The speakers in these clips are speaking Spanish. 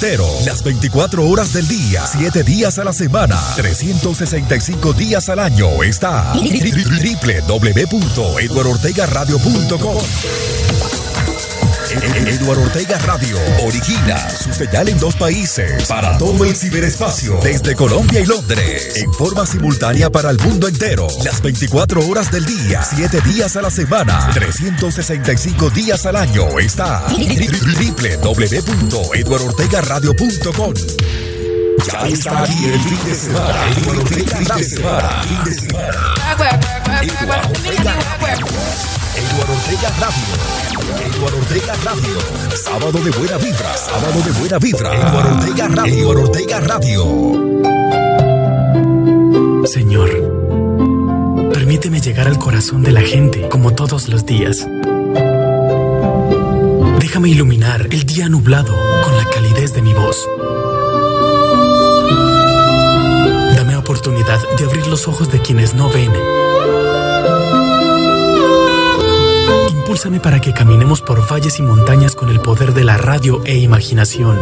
entero. Las 24 horas del día, 7 días a la semana, 365 días al año. Está www.eduardortegaradio.com. Eduardo Ortega Radio origina su señal en dos países. Para todo el ciberespacio. Desde Colombia y Londres. En forma simultánea para el mundo entero. Las 24 horas del día 7 días a la semana 365 días al año. Está www.eduardortegaradio.com ya está aquí el fin de semana. Eduardo Ortega fin de semana fin de semana Eduardo Ortega Radio Eduardo Ortega Radio. Sábado de buena vibra. Sábado de buena vibra. Eduardo Ortega Radio. Eduardo Ortega Radio. Señor, permíteme llegar al corazón de la gente como todos los días. Déjame iluminar el día nublado con la calidez de mi voz. Dame oportunidad de abrir los ojos de quienes no ven Impúlsame para que caminemos por valles y montañas con el poder de la radio e imaginación.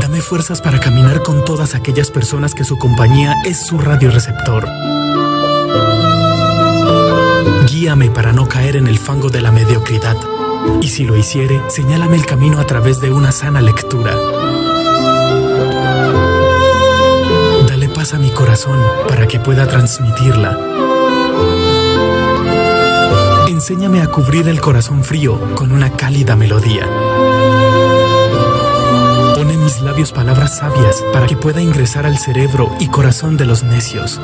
Dame fuerzas para caminar con todas aquellas personas que su compañía es su radioreceptor. Guíame para no caer en el fango de la mediocridad. Y si lo hiciere, señálame el camino a través de una sana lectura. Dale paz a mi corazón para que pueda transmitirla enséñame a cubrir el corazón frío con una cálida melodía. Pone en mis labios palabras sabias para que pueda ingresar al cerebro y corazón de los necios.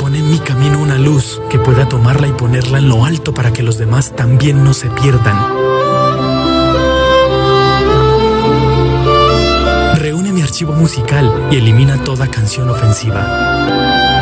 Pone en mi camino una luz que pueda tomarla y ponerla en lo alto para que los demás también no se pierdan. Reúne mi archivo musical y elimina toda canción ofensiva.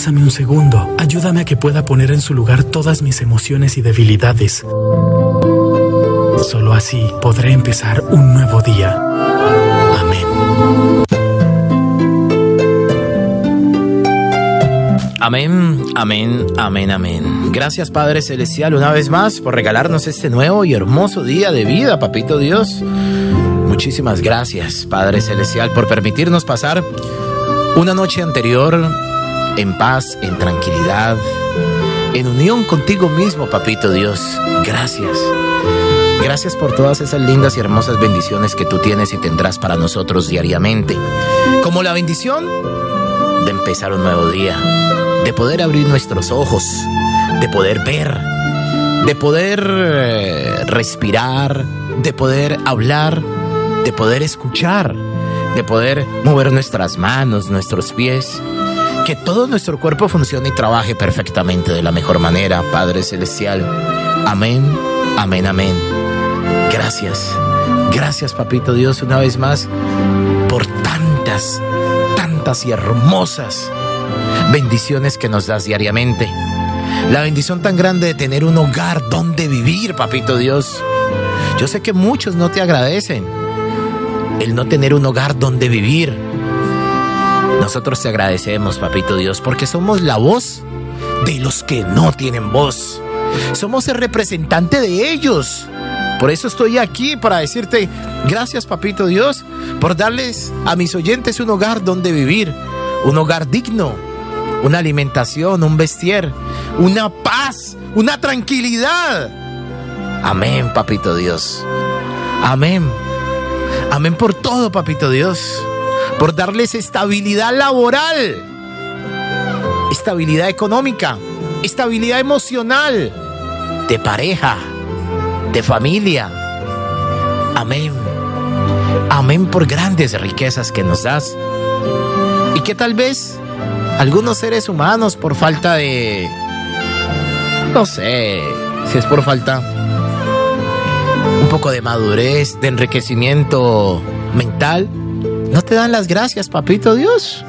Abrázame un segundo, ayúdame a que pueda poner en su lugar todas mis emociones y debilidades. Solo así podré empezar un nuevo día. Amén. Amén, amén, amén, amén. Gracias Padre Celestial una vez más por regalarnos este nuevo y hermoso día de vida, Papito Dios. Muchísimas gracias Padre Celestial por permitirnos pasar una noche anterior en paz, en tranquilidad, en unión contigo mismo, papito Dios. Gracias. Gracias por todas esas lindas y hermosas bendiciones que tú tienes y tendrás para nosotros diariamente. Como la bendición de empezar un nuevo día, de poder abrir nuestros ojos, de poder ver, de poder eh, respirar, de poder hablar, de poder escuchar, de poder mover nuestras manos, nuestros pies que todo nuestro cuerpo funcione y trabaje perfectamente de la mejor manera, Padre Celestial. Amén, amén, amén. Gracias, gracias Papito Dios una vez más por tantas, tantas y hermosas bendiciones que nos das diariamente. La bendición tan grande de tener un hogar donde vivir, Papito Dios. Yo sé que muchos no te agradecen el no tener un hogar donde vivir nosotros te agradecemos, Papito Dios, porque somos la voz de los que no tienen voz. Somos el representante de ellos. Por eso estoy aquí para decirte gracias, Papito Dios, por darles a mis oyentes un hogar donde vivir, un hogar digno, una alimentación, un vestir, una paz, una tranquilidad. Amén, Papito Dios. Amén. Amén por todo, papito Dios. Por darles estabilidad laboral, estabilidad económica, estabilidad emocional, de pareja, de familia. Amén. Amén por grandes riquezas que nos das. Y que tal vez algunos seres humanos por falta de... No sé si es por falta un poco de madurez, de enriquecimiento mental, no te dan las gracias, papito Dios.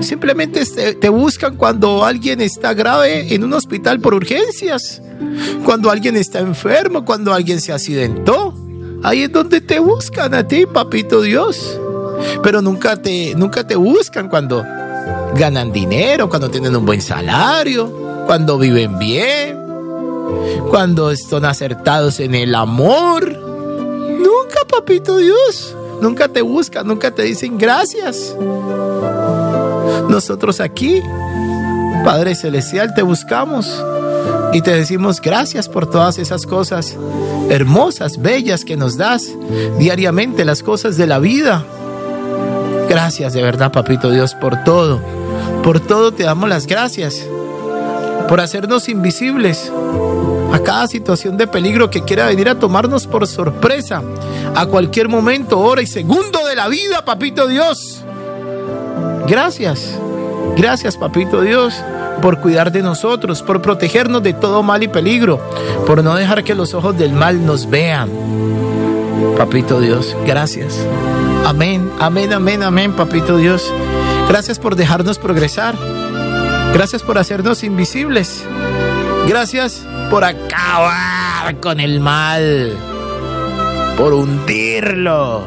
Simplemente te, buscan cuando alguien está grave en un hospital por urgencias, cuando alguien está enfermo, cuando alguien se accidentó. Ahí es donde te buscan a ti, papito Dios. Pero nunca te, nunca te buscan cuando ganan dinero, cuando tienen un buen salario, cuando viven bien, cuando están acertados en el amor. Nunca, papito Dios. Nunca te buscan, nunca te dicen gracias. Nosotros aquí, Padre Celestial, te buscamos y te decimos gracias por todas esas cosas hermosas, bellas que nos das diariamente, las cosas de la vida. Gracias de verdad, Papito Dios, por todo. Por todo te damos las gracias. Por hacernos invisibles a cada situación de peligro que quiera venir a tomarnos por sorpresa. A cualquier momento, hora y segundo de la vida, Papito Dios. Gracias. Gracias, Papito Dios por cuidar de nosotros, por protegernos de todo mal y peligro, por no dejar que los ojos del mal nos vean. Papito Dios, gracias. Amén, amén, amén, amén, Papito Dios. Gracias por dejarnos progresar. Gracias por hacernos invisibles. Gracias por acabar con el mal. Por hundirlo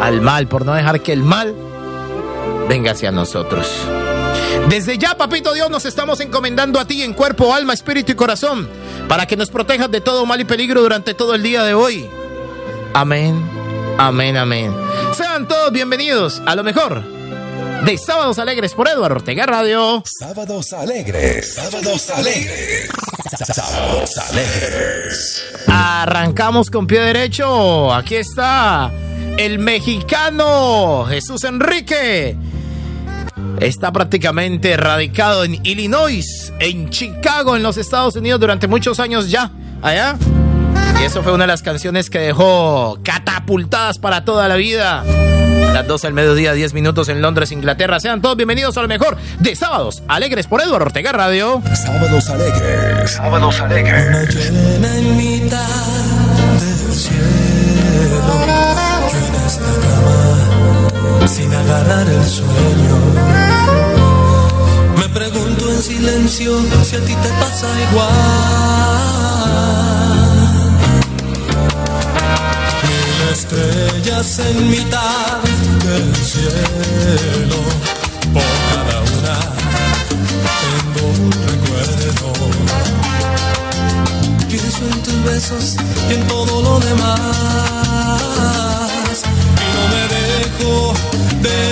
al mal, por no dejar que el mal venga hacia nosotros. Desde ya, papito Dios, nos estamos encomendando a ti en cuerpo, alma, espíritu y corazón, para que nos protejas de todo mal y peligro durante todo el día de hoy. Amén, amén, amén. Sean todos bienvenidos a lo mejor de Sábados Alegres por Eduardo Ortega Radio. Sábados Alegres, Sábados Alegres, Sábados Alegres. Arrancamos con pie derecho. Aquí está el mexicano Jesús Enrique está prácticamente radicado en Illinois, en Chicago, en los Estados Unidos durante muchos años ya, allá. Y eso fue una de las canciones que dejó catapultadas para toda la vida. Las 12 del mediodía, 10 minutos en Londres, Inglaterra. Sean todos bienvenidos a lo mejor de Sábados Alegres por Eduardo Ortega Radio. Sábados Alegres. Sábados Alegres. sin agarrar el sueño. Me pregunto en silencio si a ti te pasa igual. Estrellas en mitad del cielo, por cada una tengo un recuerdo. Pienso en tus besos y en todo lo demás de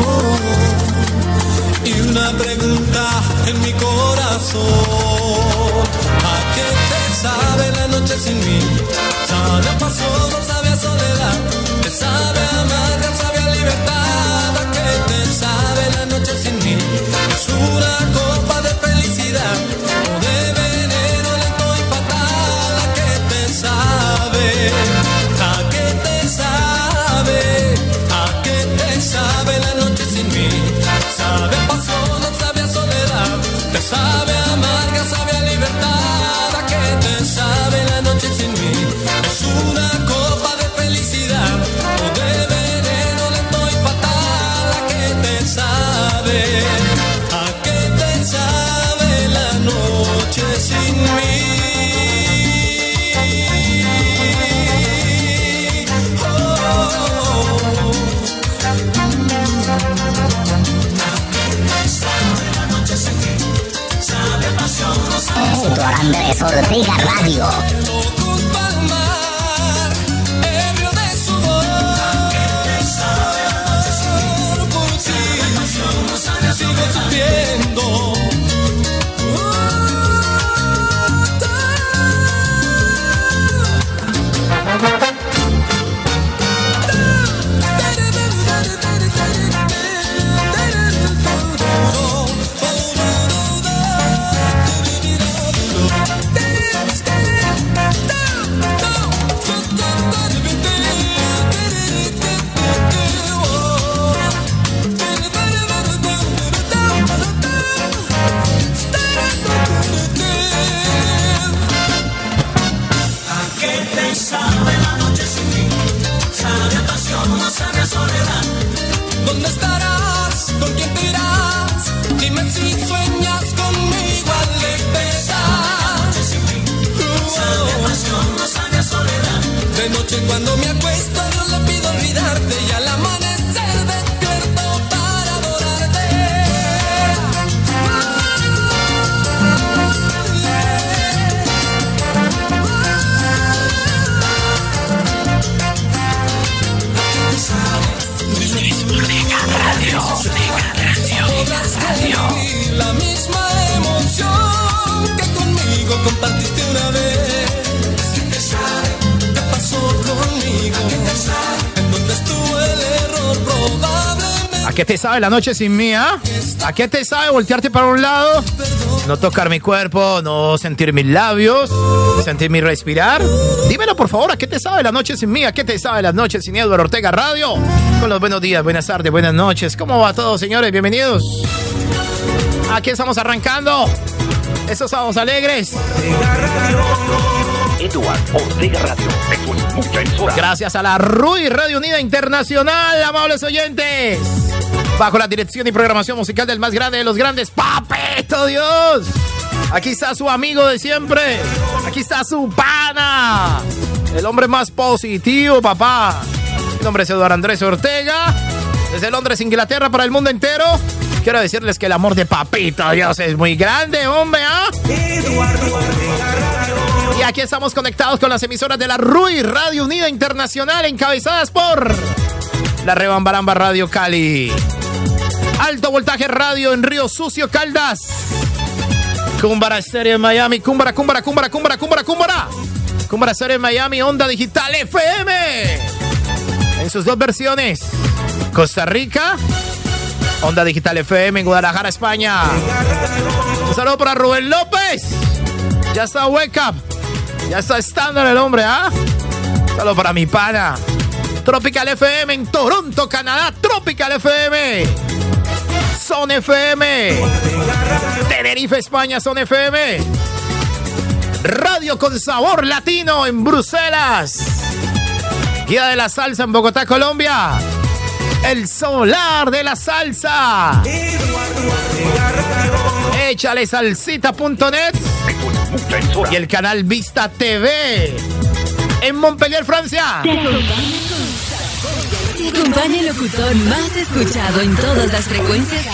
¿A qué te sabe la noche sin mí? 있어 sabe la noche sin mí, ah? ¿A qué te sabe voltearte para un lado? No tocar mi cuerpo, no sentir mis labios, sentir mi respirar. Dímelo por favor, ¿a qué te sabe la noche sin mí? ¿A qué te sabe la noche sin Eduardo Ortega Radio? Con los buenos días, buenas tardes, buenas noches. ¿Cómo va todo, señores? Bienvenidos. Aquí estamos arrancando. Esos sábados alegres. Eduardo Ortega Radio. Es mucha emisora. Gracias a la RUI Radio Unida Internacional, amables oyentes. Bajo la dirección y programación musical del más grande de los grandes, Papito Dios. Aquí está su amigo de siempre. Aquí está su pana. El hombre más positivo, papá. Mi nombre es Eduardo Andrés Ortega. Desde Londres, Inglaterra, para el mundo entero. Quiero decirles que el amor de Papito Dios es muy grande, hombre, ¿ah? Y aquí estamos conectados con las emisoras de la RUI Radio Unida Internacional, encabezadas por la Rebambaramba Radio Cali, Alto Voltaje Radio en Río Sucio Caldas, Cumbara Estéreo en Miami, Cumbara, Cumbara, Cumbara, Cumbara, Cumbara, Cumbara, Cumbara Estéreo en Miami, Onda Digital FM, en sus dos versiones, Costa Rica, Onda Digital FM en Guadalajara, España. Un saludo para Rubén López. Ya está Wake Up. Ya está estándar el hombre, ¿ah? Saludo para mi pana. Tropical FM en Toronto, Canadá. Tropical FM. Son FM. Tenerife, España, Son FM. Radio con sabor latino en Bruselas. Guía de la salsa en Bogotá, Colombia. El solar de la salsa. Échale salsita.net Y el canal Vista TV. En Montpellier, Francia. Te acompaña el locutor más escuchado en todas las frecuencias.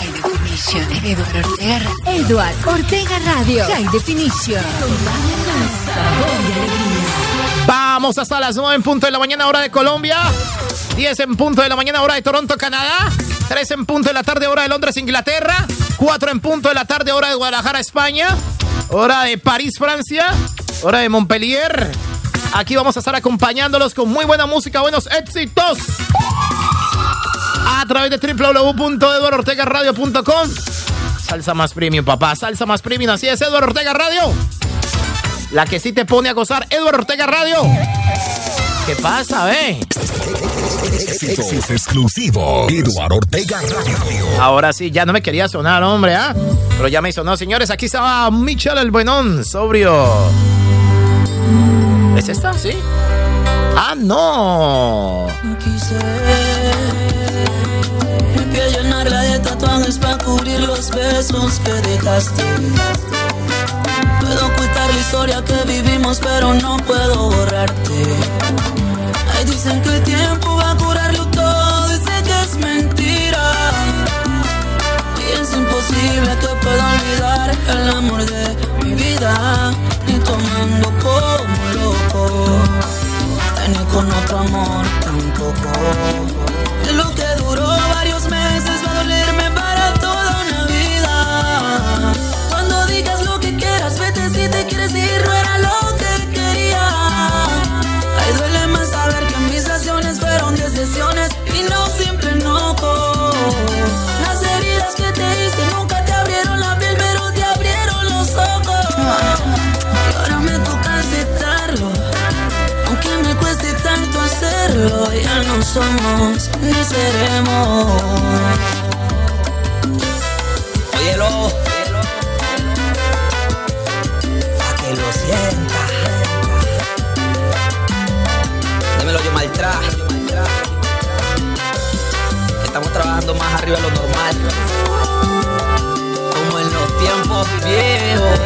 Eduardo Ortega. Eduard Ortega Radio. High Definition. Vamos hasta las 9 en punto de la mañana, hora de Colombia. 10 en punto de la mañana, hora de Toronto, Canadá. 3 en punto de la tarde, hora de Londres, Inglaterra. 4 en punto de la tarde, hora de Guadalajara, España. Hora de París, Francia. Hora de Montpellier. Aquí vamos a estar acompañándolos con muy buena música, buenos éxitos. A través de www.eduardortegaradio.com. Salsa más premium, papá. Salsa más premium. Así es, Eduardo Ortega Radio. La que sí te pone a gozar, Eduardo Ortega Radio. ¿Qué pasa, ve? Éxitos exclusivo. Eduardo Ortega Radio. Ahora sí, ya no me quería sonar, hombre, ¿ah? Pero ya me sonó, señores. Aquí estaba Michel el Buenón, sobrio. ¿Es esta? ¿Sí? ¡Ah, no! Quise piel llenarla de tatuajes para cubrir los besos que dejaste. Puedo historia que vivimos, pero no puedo borrarte. Ahí dicen que el tiempo va a curarlo todo y sé que es mentira. Y es imposible que pueda olvidar el amor de mi vida, ni tomando como loco, ni con otro amor tampoco. Es lo que ya no somos ni seremos. Óyelo, pa' que lo sienta. Dímelo yo maltra. Que estamos trabajando más arriba de lo normal. Como en los tiempos viejos.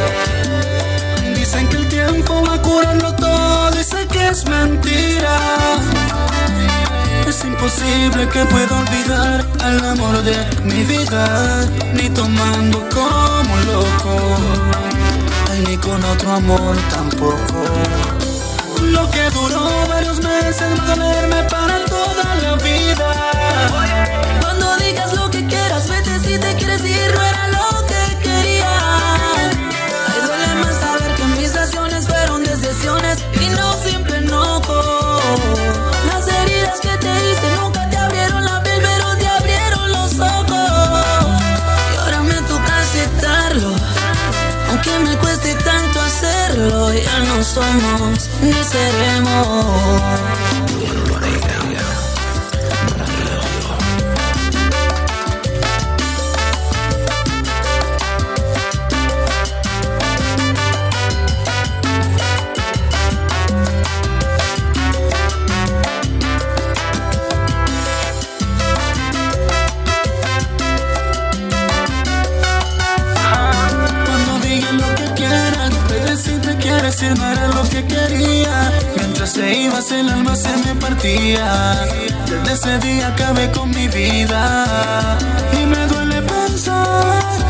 Dicen que el tiempo va a curarlo todo sé que es mentira. Es imposible que pueda olvidar al amor de mi vida, ni tomando como loco, ay, ni con otro amor tampoco. Lo que duró varios meses va a dolerme para toda la vida. Cuando digas lo que quieras, vete si te quieres ir, no era lo somos ni seremos. Desde ese día acabé con mi vida. Y me duele pensar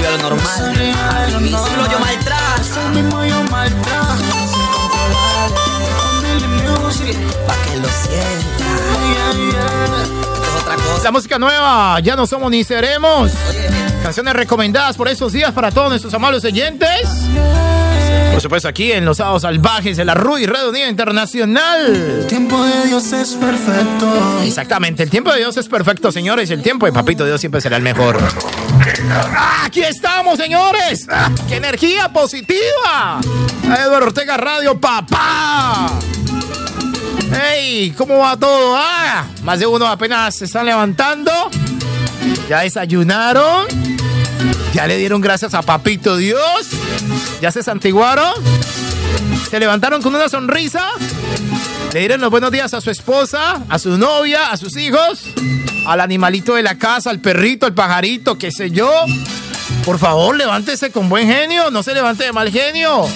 trabajando más arriba de lo normal. Dímelo yo maltrato. mismo yo maltrato. Pa' que lo sienta. Esto es otra cosa. La música nueva, ya no somos ni seremos. Canciones recomendadas por esos días para todos nuestros amables oyentes. Por supuesto, aquí en Los Sábados Salvajes de la RUI Red Unida Internacional. El tiempo de Dios es perfecto. Exactamente, el tiempo de Dios es perfecto, señores. El tiempo de Papito Dios siempre será el mejor. ¡Ah, Aquí estamos, señores. ¡Qué energía positiva! Eduardo Ortega Radio, papá. ¡Ey! ¿Cómo va todo? Ah, más de uno apenas se están levantando. Ya desayunaron. Ya le dieron gracias a Papito Dios. Ya se santiguaron. Se levantaron con una sonrisa. Le dieron los buenos días a su esposa, a su novia, a sus hijos, al animalito de la casa, al perrito, al pajarito, qué sé yo. Por favor, levántese con buen genio, no se levante de mal genio.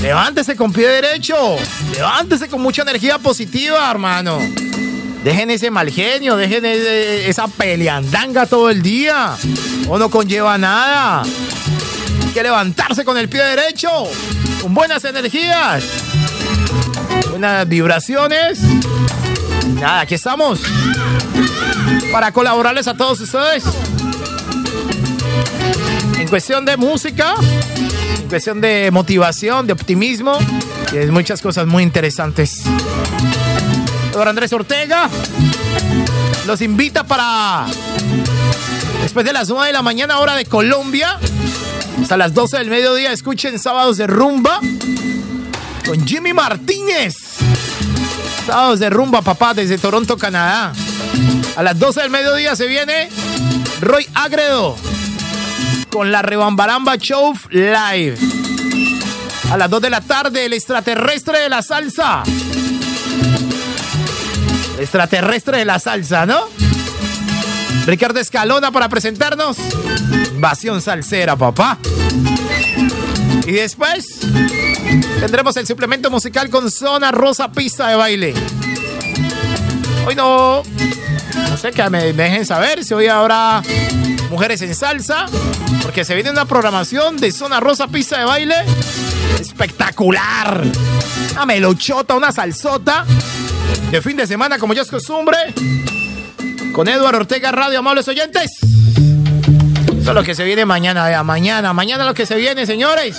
Levántese con pie derecho. Levántese con mucha energía positiva, hermano. Dejen ese mal genio, dejen esa peleandanga todo el día. O no conlleva nada. Hay que levantarse con el pie derecho, con buenas energías, buenas vibraciones. Nada, aquí estamos para colaborarles a todos ustedes. En cuestión de música, en cuestión de motivación, de optimismo, y muchas cosas muy interesantes. Don Andrés Ortega los invita para después de las 9 de la mañana, hora de Colombia, hasta las 12 del mediodía. Escuchen sábados de rumba con Jimmy Martínez. Sábados de rumba, papá, desde Toronto, Canadá. A las 12 del mediodía se viene Roy Agredo con la Rebambaramba Show Live. A las 2 de la tarde, el extraterrestre de la salsa. El extraterrestre de la salsa, ¿no? Ricardo Escalona para presentarnos. Invasión salsera, papá. Y después tendremos el suplemento musical con Zona Rosa Pista de Baile. Hoy no. No sé que me dejen saber si hoy habrá mujeres en salsa. Porque se viene una programación de Zona Rosa Pista de Baile. Espectacular. Una melochota, una salsota. De fin de semana, como ya es costumbre. Con Eduardo Ortega Radio, amables oyentes. Eso es lo que se viene mañana, vea, mañana, mañana lo que se viene, señores.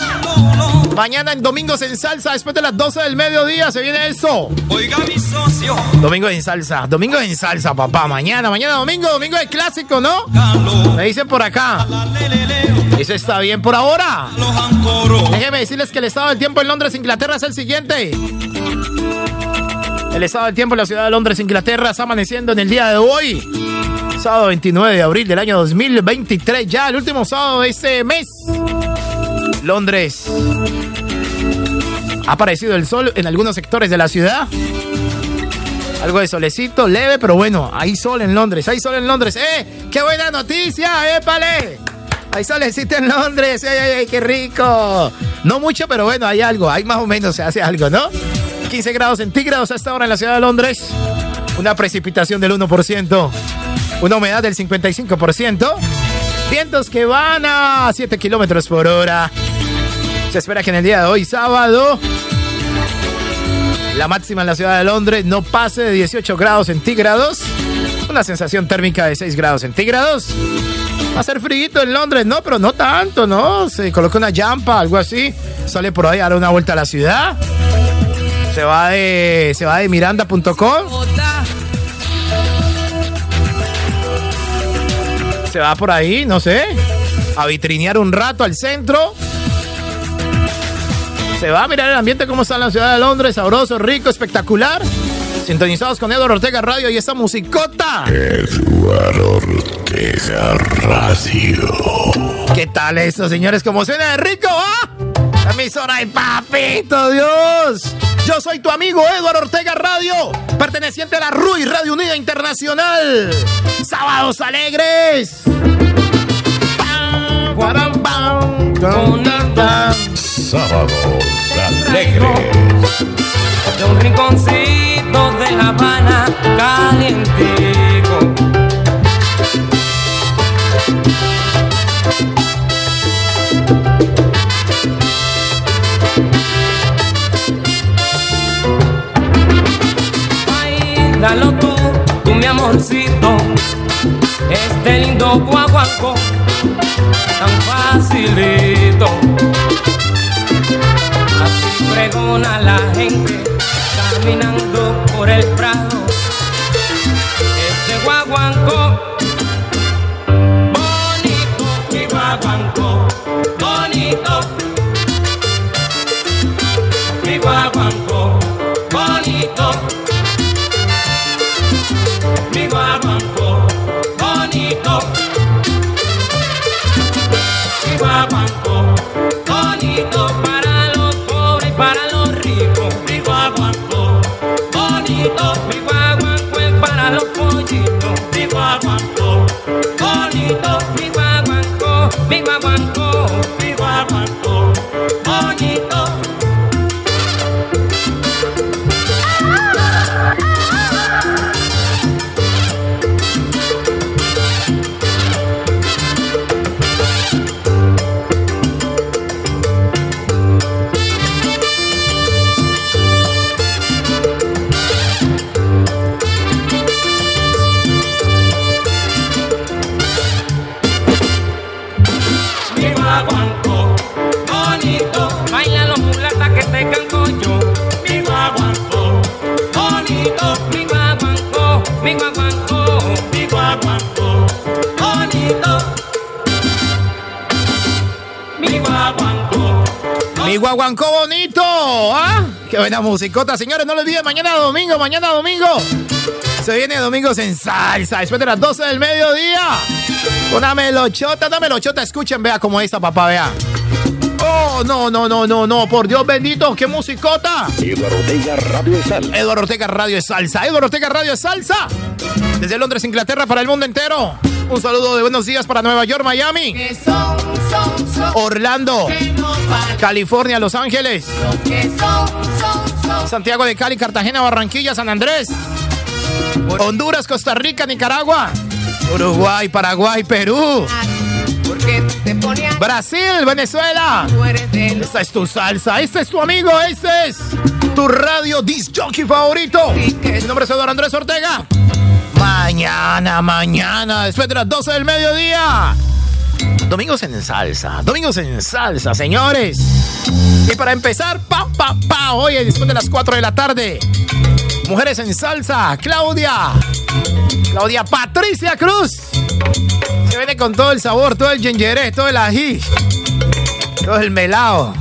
Mañana en Domingos en Salsa, después de las 12 del mediodía, se viene eso. Oiga mi socio. Domingo en Salsa, Domingo en Salsa, papá. Mañana, mañana domingo, domingo de clásico, ¿no? Me dicen por acá. Eso está bien por ahora. Déjenme decirles que el estado del tiempo en Londres, Inglaterra es el siguiente. El estado del tiempo en la ciudad de Londres, Inglaterra, está amaneciendo en el día de hoy. Sábado 29 de abril del año 2023, ya el último sábado de este mes. Londres. Ha aparecido el sol en algunos sectores de la ciudad. Algo de solecito, leve, pero bueno, hay sol en Londres, hay sol en Londres. ¡Eh! ¡Qué buena noticia! ¡Épale! Hay solecito en Londres, ¡ay, ay, ay! ¡Qué rico! No mucho, pero bueno, hay algo, hay más o menos, se hace algo, ¿no? 15 grados centígrados hasta ahora en la ciudad de Londres. Una precipitación del 1%. Una humedad del 55%. Vientos que van a 7 kilómetros por hora. Se espera que en el día de hoy, sábado, la máxima en la ciudad de Londres no pase de 18 grados centígrados. Una sensación térmica de 6 grados centígrados. Va a ser frío en Londres, no, pero no tanto, ¿no? Se coloca una jampa, algo así. Sale por ahí a dar una vuelta a la ciudad. Se va de, se va de miranda.com. Se va por ahí, no sé, a vitrinear un rato al centro. Se va a mirar el ambiente, cómo está la ciudad de Londres, sabroso, rico, espectacular. Sintonizados con Eduardo Ortega Radio y esta musicota. Eduardo Ortega Radio. ¿Qué tal eso, señores? ¿Cómo suena de rico, ah? La emisora de papito, Dios. Yo soy tu amigo Eduardo Ortega Radio, perteneciente a la RUI Radio Unida Internacional. Sábados alegres. Sábados alegres. Mi guaguancó, mi guaguancó, bonito. Mi guaguancó. Mi guaguancó bonito. ¿Ah? Qué buena musicota, señores. No lo olviden, mañana domingo, mañana domingo. Se viene Domingos en Salsa, después de las 12 del mediodía. Una melochota, una melochota. Escuchen, vea cómo esta, papá, vea. No, no, no, no, no, por Dios bendito, qué musicota. Eduardo Ortega Radio Salsa. Eduardo Ortega Radio es Salsa. Eduardo Ortega Radio es Salsa. Desde Londres, Inglaterra, para el mundo entero. Un saludo de buenos días para Nueva York, Miami. Orlando, California, Los Ángeles. Santiago de Cali, Cartagena, Barranquilla, San Andrés. Honduras, Costa Rica, Nicaragua. Uruguay, Paraguay, Perú. Brasil, Venezuela. Esta es tu salsa, este es tu amigo, este es tu radio disc jockey favorito. Mi nombre es Eduardo Andrés Ortega. Mañana, mañana, después de las 12 del mediodía. Domingos en salsa, domingos en salsa, señores. Y para empezar, pa, pa, pa, hoy después de las 4 de la tarde. Mujeres en salsa, Claudia. Claudia Patricia Cruz. Se viene con todo el sabor, todo el gingeré, todo el ají, todo el melao,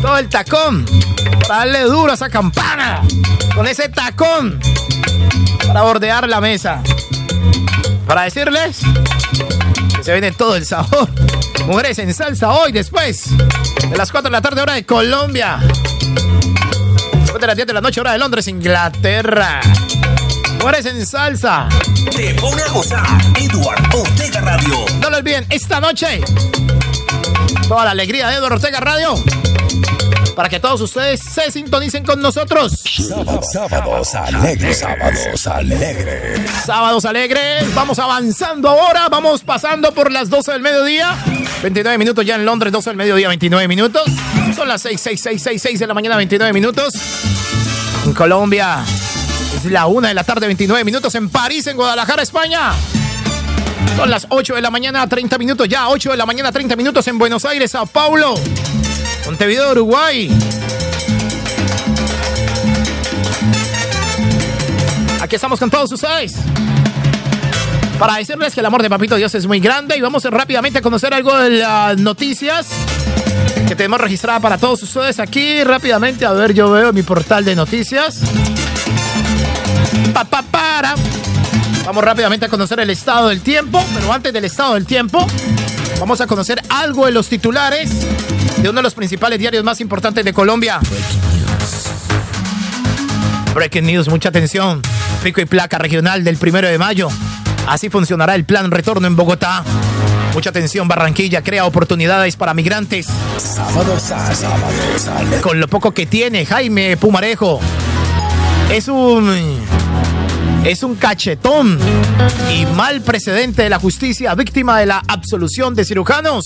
todo el tacón. Para darle duro a esa campana. Con ese tacón. Para bordear la mesa. Para decirles que se viene todo el sabor. Mujeres en salsa hoy, después de las 4 de la tarde, hora de Colombia. Después de las 10 de la noche, hora de Londres, Inglaterra. Mujeres en salsa. Te pone a gozar. Eduardo Ortega Radio. No lo olviden, esta noche. Toda la alegría de Eduardo Ortega Radio. Para que todos ustedes se sintonicen con nosotros. Sábado- sábados alegres. Sábados alegres. Sábados alegres. Vamos avanzando ahora. Vamos pasando por las 12 del mediodía. 29 minutos ya en Londres, 12 del mediodía, 29 minutos. Son las 6, 6, 6, 6, 6 de la mañana, 29 minutos. En Colombia la 1 de la tarde, 29 minutos. En París, en Guadalajara, España. Son las 8 de la mañana, 30 minutos ya. 8 de la mañana, 30 minutos en Buenos Aires, Sao Paulo. Montevideo, Uruguay. Aquí estamos con todos ustedes. Para decirles que el amor de Papito Dios es muy grande y vamos rápidamente a conocer algo de las noticias que tenemos registrada para todos ustedes aquí. Rápidamente, a ver, yo veo mi portal de noticias. Pa, pa, para. Vamos rápidamente a conocer el estado del tiempo, pero antes del estado del tiempo, vamos a conocer algo de los titulares de uno de los principales diarios más importantes de Colombia. Breaking news, mucha atención. Pico y placa regional del primero de mayo. Así funcionará el plan retorno en Bogotá. Mucha atención, Barranquilla crea oportunidades para migrantes. Con lo poco que tiene, Jaime Pumarejo. Es un. Es un cachetón y mal precedente de la justicia, víctima de la absolución de cirujanos.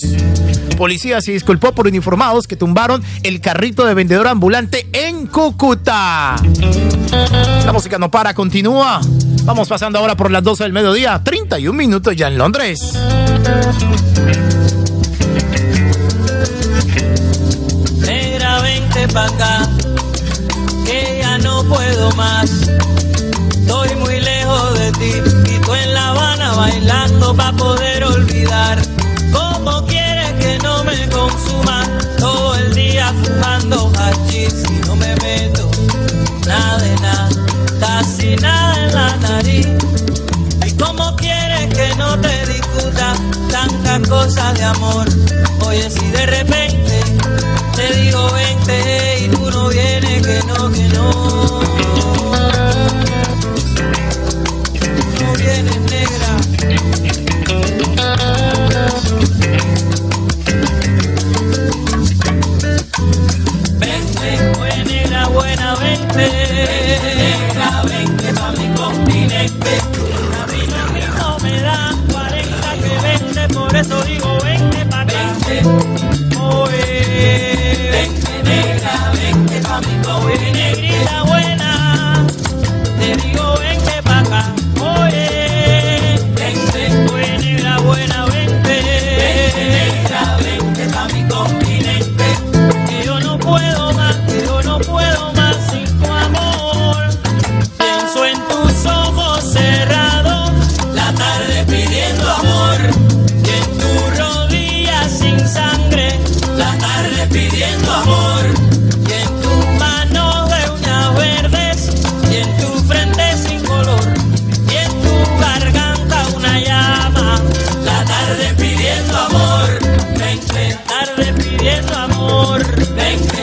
Policía se disculpó por uniformados que tumbaron el carrito de vendedor ambulante en Cúcuta. La música no para, continúa. Vamos pasando ahora por las 12 del mediodía, 31 minutos ya en Londres. Amor? Oye, si de repente amor.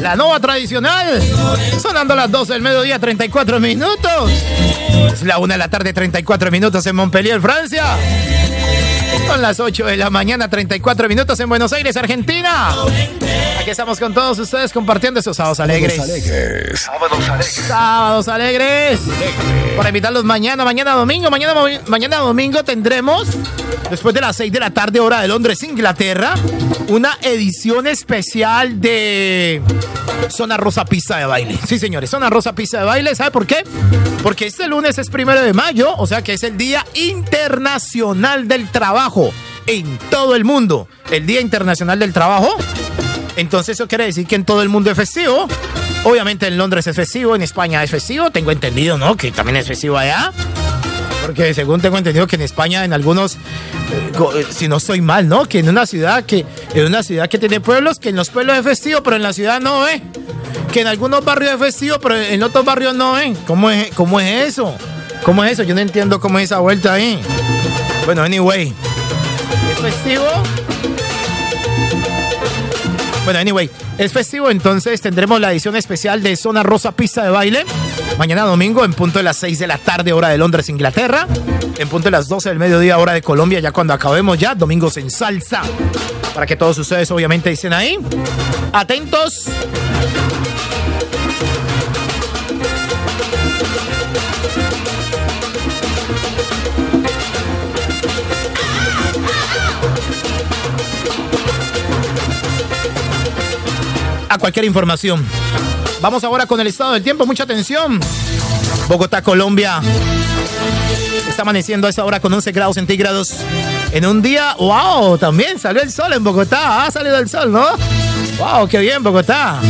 La nova tradicional. Sonando a las 12 del mediodía, 34 minutos. Es la 1 de la tarde, 34 minutos en Montpellier, Francia. Son las 8 de la mañana, 34 minutos en Buenos Aires, Argentina. Aquí estamos con todos ustedes compartiendo esos sábados alegres. Alegres. Sábados alegres. Sábados alegres. Para invitarlos mañana, mañana domingo. Mañana, mañana domingo tendremos, después de las 6 de la tarde, hora de Londres, Inglaterra, una edición especial de Zona Rosa Pista de Baile. Sí, señores, Zona Rosa Pista de Baile. ¿Sabe por qué? Porque este lunes es primero de mayo, o sea que es el Día Internacional del Trabajo en todo el mundo. El Día Internacional del Trabajo. Entonces eso quiere decir que en todo el mundo es festivo. Obviamente en Londres es festivo, en España es festivo. Tengo entendido, ¿no? Que también es festivo allá. Porque según tengo entendido que en España, en algunos, eh, eh, si no estoy mal, ¿no? Que en una ciudad que, en una ciudad que tiene pueblos, que en los pueblos es festivo, pero en la ciudad no, ¿eh? Que en algunos barrios es festivo, pero en otros barrios no, ¿eh? ¿Cómo es, cómo es eso? ¿Cómo es eso? Yo no entiendo cómo es esa vuelta ahí. Bueno, anyway. ¿Es festivo? Bueno, anyway, es festivo, entonces tendremos la edición especial de Zona Rosa Pista de Baile. Mañana domingo, en punto de las 6 de la tarde, hora de Londres, Inglaterra. En punto de las 12 del mediodía, hora de Colombia, ya cuando acabemos ya, domingos en salsa. Para que todos ustedes obviamente estén ahí. Atentos. A cualquier información. Vamos ahora con el estado del tiempo, mucha atención. Bogotá, Colombia. Está amaneciendo a esa hora con 11 grados centígrados. En un día, wow, también salió el sol en Bogotá. Ha salido el sol, ¿no? Wow, qué bien, Bogotá.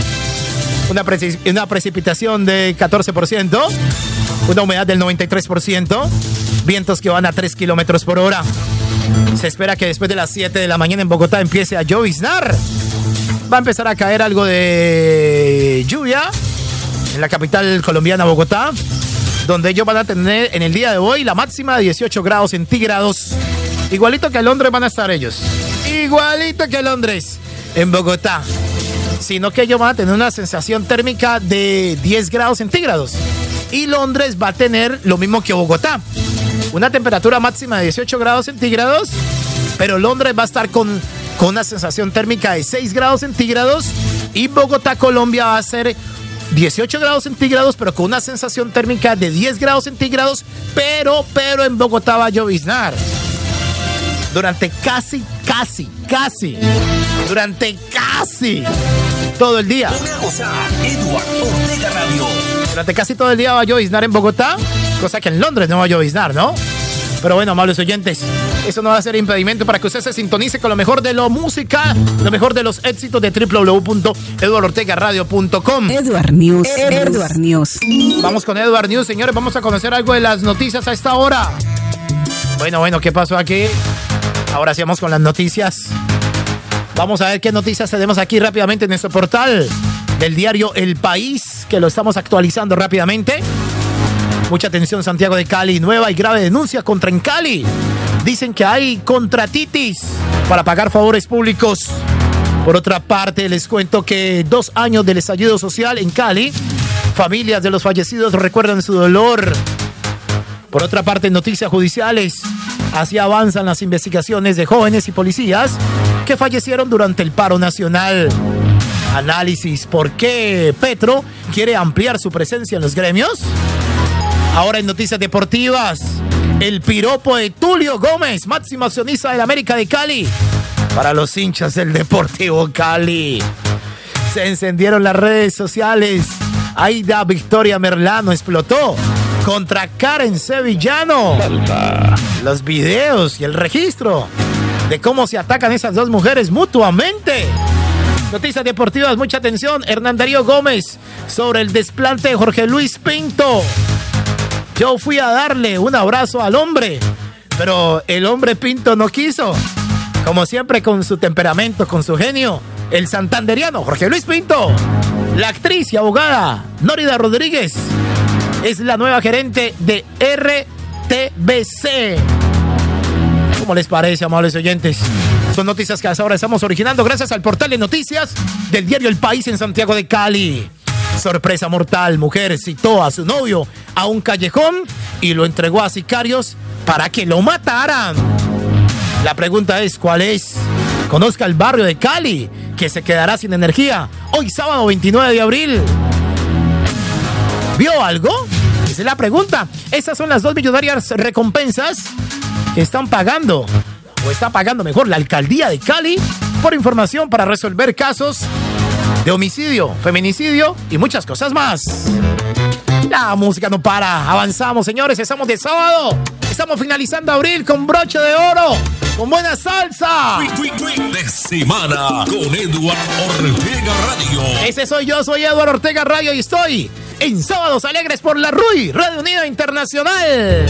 Una, preci- una precipitación de 14%, una humedad del 93%, vientos que van a 3 kilómetros por hora. Se espera que después de las 7 de la mañana en Bogotá empiece a lloviznar va a empezar a caer algo de lluvia en la capital colombiana Bogotá, donde ellos van a tener en el día de hoy la máxima de 18 grados centígrados. Igualito que Londres van a estar ellos. Igualito que Londres en Bogotá. Sino que ellos van a tener una sensación térmica de 10 grados centígrados. Y Londres va a tener lo mismo que Bogotá. Una temperatura máxima de 18 grados centígrados pero Londres va a estar con, con una sensación térmica de 6 grados centígrados y Bogotá, Colombia va a ser 18 grados centígrados, pero con una sensación térmica de 10 grados centígrados, pero, pero en Bogotá va a lloviznar. Durante casi, casi, casi, durante casi todo el día. Durante casi todo el día va a lloviznar en Bogotá, cosa que en Londres no va a lloviznar, ¿no? Pero bueno, amables oyentes, eso no va a ser impedimento para que usted se sintonice con lo mejor de la música, lo mejor de los éxitos de www.eduardortegaradio.com. Edward News. Edward News. Vamos con Edward News, señores, vamos a conocer algo de las noticias a esta hora. Bueno, bueno, ¿qué pasó aquí? Ahora sí vamos con las noticias. Vamos a ver qué noticias tenemos aquí rápidamente en nuestro portal del diario El País, que lo estamos actualizando rápidamente. Mucha atención, Santiago de Cali. Nueva y grave denuncia contra Encali. Dicen que hay contratitis para pagar favores públicos. Por otra parte, les cuento que dos años del estallido social en Cali, familias de los fallecidos recuerdan su dolor. Por otra parte, noticias judiciales, así avanzan las investigaciones de jóvenes y policías que fallecieron durante el paro nacional. Análisis, ¿por qué Petro quiere ampliar su presencia en los gremios? Ahora en noticias deportivas, el piropo de Tulio Gómez, máximo accionista del América de Cali. Para los hinchas del Deportivo Cali. Se encendieron las redes sociales. Aida Victoria Merlano explotó contra Karen Sevillano. Los videos y el registro de cómo se atacan esas dos mujeres mutuamente. Noticias deportivas, mucha atención. Hernán Darío Gómez sobre el desplante de Jorge Luis Pinto. Yo fui a darle un abrazo al hombre, pero el hombre Pinto no quiso. Como siempre con su temperamento, con su genio, el santanderiano Jorge Luis Pinto. La actriz y abogada Nórida Rodríguez es la nueva gerente de RTBC. ¿Cómo les parece, amables oyentes? Son noticias que ahora estamos originando gracias al portal de noticias del diario El País en Santiago de Cali. Sorpresa mortal, mujer citó a su novio a un callejón y lo entregó a sicarios para que lo mataran. La pregunta es, ¿cuál es? Conozca el barrio de Cali, que se quedará sin energía hoy sábado 29 de abril. ¿Vio algo? Esa es la pregunta. Esas son las dos millonarias recompensas que están pagando, o está pagando mejor, la alcaldía de Cali por información para resolver casos de homicidio, feminicidio y muchas cosas más. La música no para. Avanzamos, señores. Estamos de sábado. Estamos finalizando abril con broche de oro. Con buena salsa. De semana con Eduardo Ortega Radio. Ese soy yo, soy Eduardo Ortega Radio y estoy en Sábados Alegres por la RUI, Radio Unida Internacional.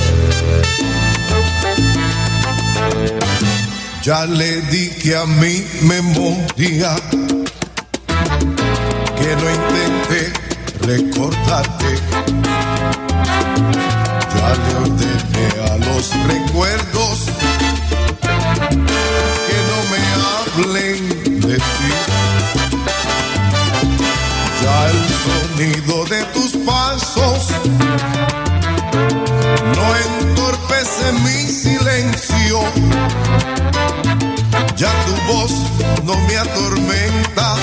Ya le dije a mi memoria que no intenté recordarte. Ya le ordené a los recuerdos que no me hablen de ti. Ya el sonido de tus pasos no entorpece mi silencio. Ya tu voz no me atormenta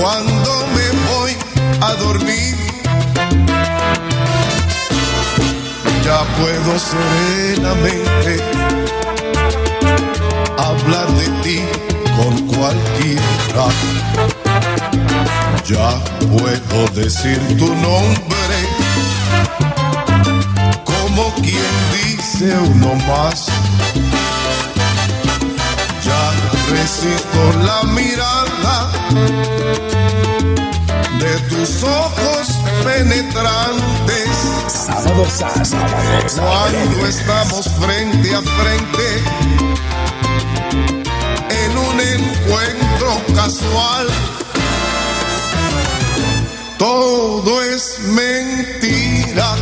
cuando me voy a dormir. Ya puedo serenamente hablar de ti con cualquiera. Ya puedo decir tu nombre como quien dice uno más. Resisto la mirada de tus ojos penetrantes. Cuando estamos frente a frente en un encuentro casual. Todo es mentira.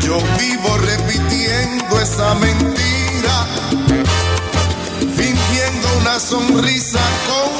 Yo vivo repitiendo esa mentira, sonrisa compasiva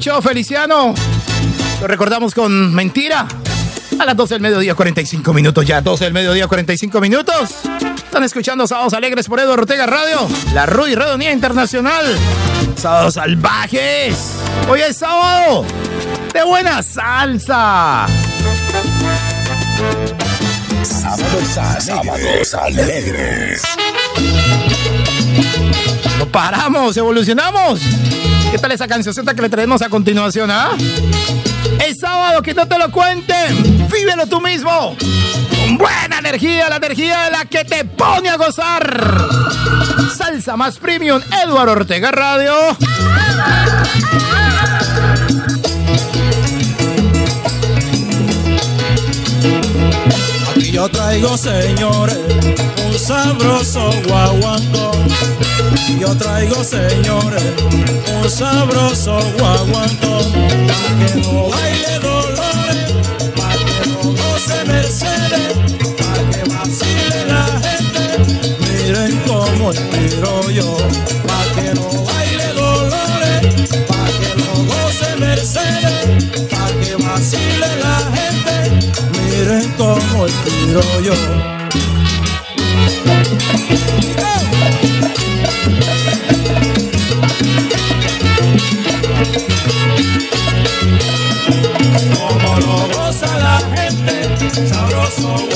Cheo Feliciano. Lo recordamos con mentira. A las 12 del mediodía, 45 minutos ya. 12 del mediodía, 45 minutos. Están escuchando Sábados Alegres por Eduardo Ortega Radio. La Rudy Redonía Internacional. Sábados Salvajes. Hoy es sábado. De buena salsa. Sábados alegres. No paramos, evolucionamos. ¿Qué tal esa cancioncita que le traemos a continuación, ah? Es sábado, que no te lo cuenten. Vívelo tú mismo. Con buena energía, la energía de la que te pone a gozar. Salsa más premium, Eduardo Ortega Radio. Yo traigo, señores, un sabroso guaguancó. Yo traigo, señores, un sabroso guaguancó. Pa' que no baile dolores, pa' que no goce mercedes, pa' que vacile la gente. Miren cómo estiro yo, pa' que no baile dolores, pa' que no Miren cómo estiro yo. Como lo goza la gente, sabroso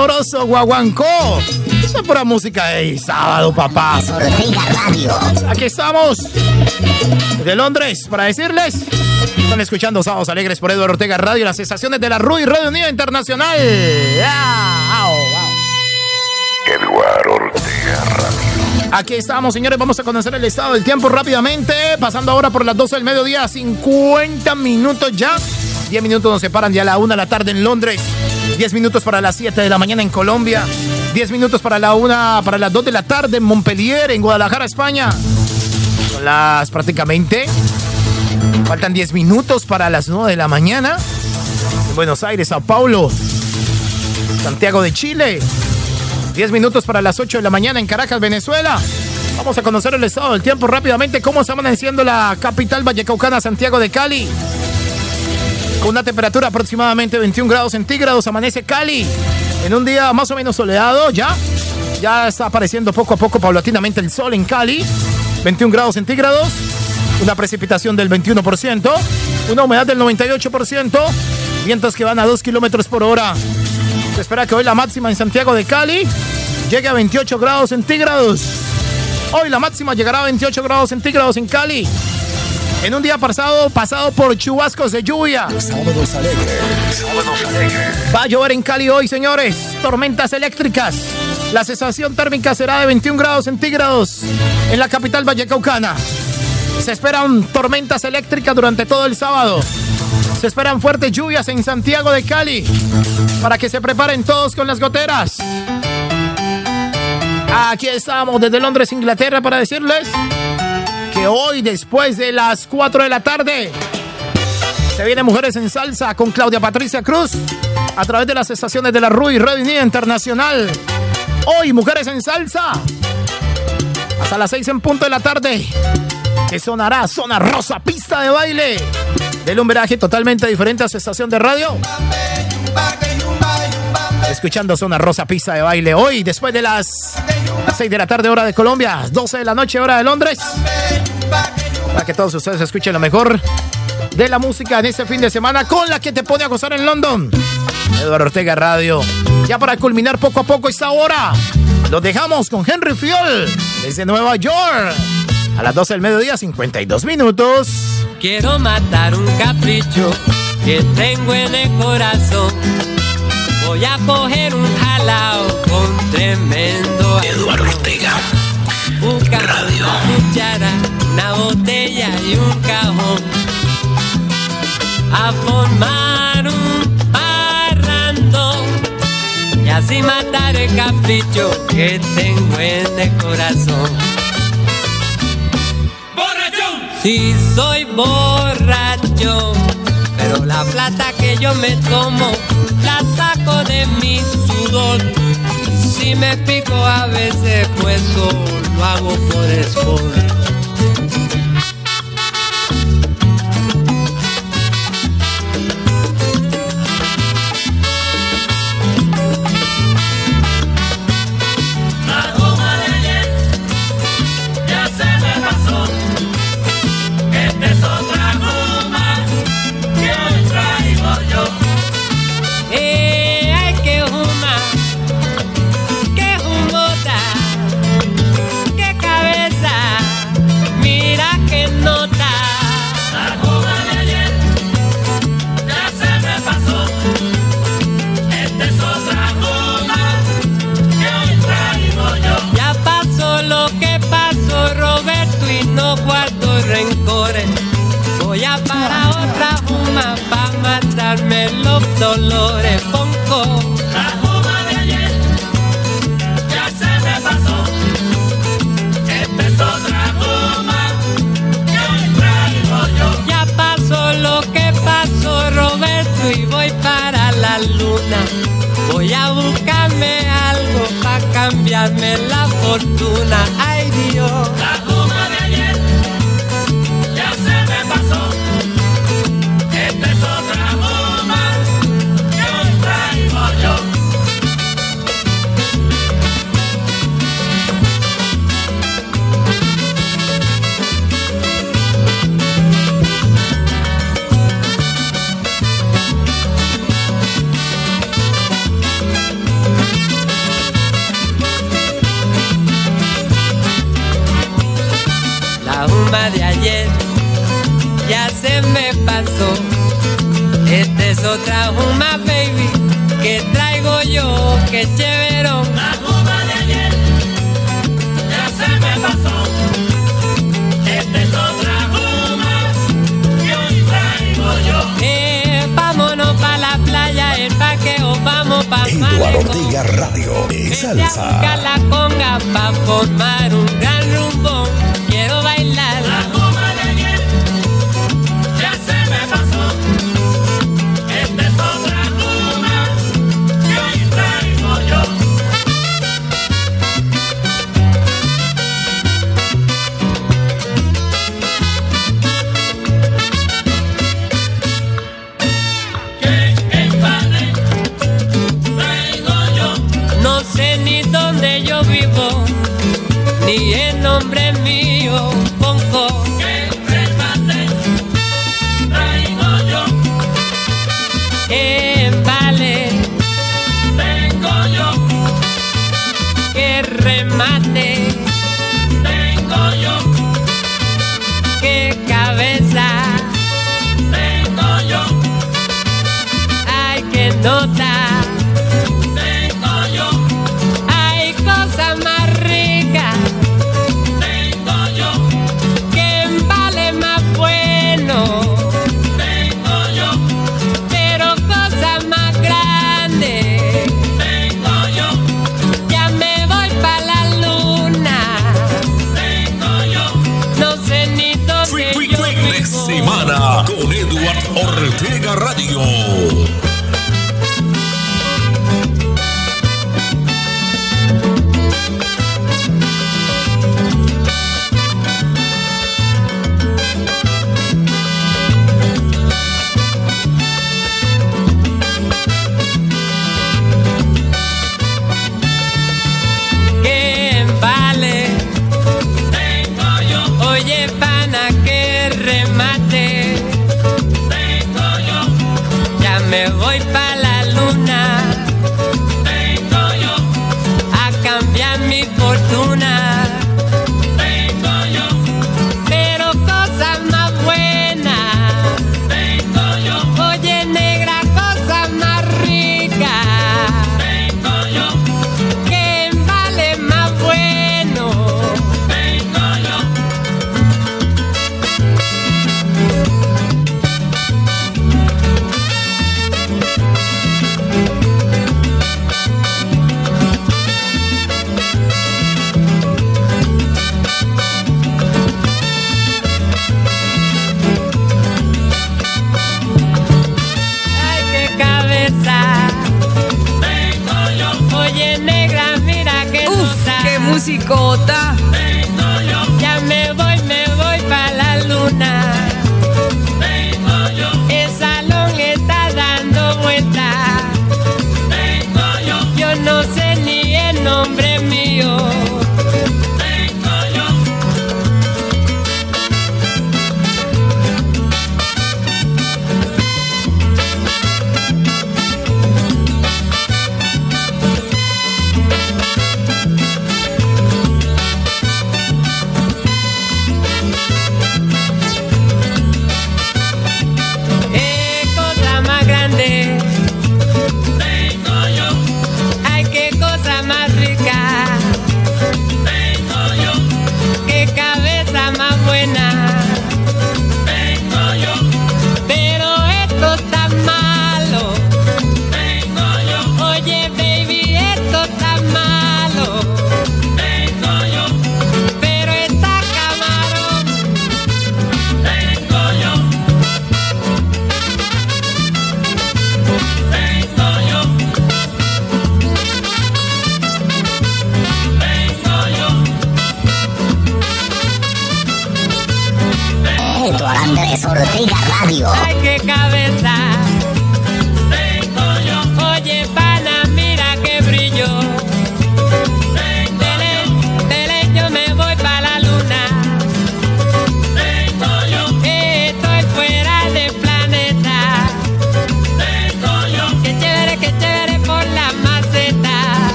sabroso guaguancó. Esa es pura música de sábado, papá. Ortega Radio. Aquí estamos de Londres para decirles. Están escuchando Sábados Alegres por Eduardo Ortega Radio, las estaciones de la RUI Radio Unida Internacional. Ah, au, au. Eduardo Ortega Radio. Aquí estamos, señores. Vamos a conocer el estado del tiempo rápidamente. Pasando ahora por las 12 del mediodía, 50 minutos ya. 10 minutos nos separan ya a la 1 de la tarde en Londres. 10 minutos para las 7 de la mañana en Colombia. 10 minutos para la 1, para las 2 de la tarde en Montpellier, en Guadalajara, España. Son las prácticamente. Faltan 10 minutos para las 9 de la mañana. En Buenos Aires, Sao Paulo. Santiago de Chile. 10 minutos para las 8 de la mañana en Caracas, Venezuela. Vamos a conocer el estado del tiempo rápidamente. ¿Cómo está amaneciendo la capital vallecaucana, Santiago de Cali? Con una temperatura aproximadamente 21 grados centígrados, amanece Cali. En un día más o menos soleado, ya. Ya está apareciendo poco a poco, paulatinamente, el sol en Cali. 21 grados centígrados. Una precipitación del 21%. Una humedad del 98%. Vientos que van a 2 kilómetros por hora. Se espera que hoy la máxima en Santiago de Cali llegue a 28 grados centígrados. Hoy la máxima llegará a 28 grados centígrados en Cali. En un día pasado, pasado por chubascos de lluvia. Sábados Alegres. Sábados Alegres. Va a llover en Cali hoy, señores. Tormentas eléctricas. La sensación térmica será de 21 grados centígrados en la capital vallecaucana. Se esperan tormentas eléctricas durante todo el sábado. Se esperan fuertes lluvias en Santiago de Cali. Para que se preparen todos con las goteras. Aquí estamos desde Londres, Inglaterra, para decirles que hoy, después de las 4 de la tarde, se viene Mujeres en Salsa con Claudia Patricia Cruz a través de las estaciones de la RUI Radio Unida Internacional. Hoy, Mujeres en Salsa, hasta las 6 en punto de la tarde, que sonará Zona Rosa, pista de baile, del un veraje totalmente diferente a su estación de radio. Escuchando Zona Rosa, pista de baile, hoy, después de las 6 de la tarde, hora de Colombia, 12 de la noche, hora de Londres, para que todos ustedes escuchen lo mejor de la música en este fin de semana con la que te pone a gozar en London. Eduardo Ortega Radio. Ya para culminar poco a poco esta hora, los dejamos con Henry Fiol desde Nueva York. A las 12 del mediodía, 52 minutos. Quiero matar un capricho que tengo en el corazón. Voy a coger un jalao con tremendo Eduardo Ortega. Buscar Radio. una cuchara, una botella y un cajón. A formar un parrandón. Y así matar el capricho que tengo en el corazón. Sí, soy borracho, pero la plata que yo me tomo la saco de mi sudor. Si me pico a veces, pues lo hago por esfuerzo. Dame los dolores, Ponco. La juma de ayer ya se me pasó. Esta es otra juma que hoy traigo yo. Ya pasó lo que pasó, Roberto, y voy para la luna. Voy a buscarme algo para cambiarme la fortuna. Ay Dios. Esta es otra Juma Baby que traigo yo, que chévero. La Juma de ayer ya se me pasó. Esta es otra Juma que hoy traigo yo. Eh, vámonos para la playa, el paqueo, vamos para Eduardo Radio salsa. la conga para formar un gran rumbo. Quiero bailar. ni en nombre mío.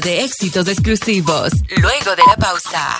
De éxitos exclusivos. Luego de la pausa.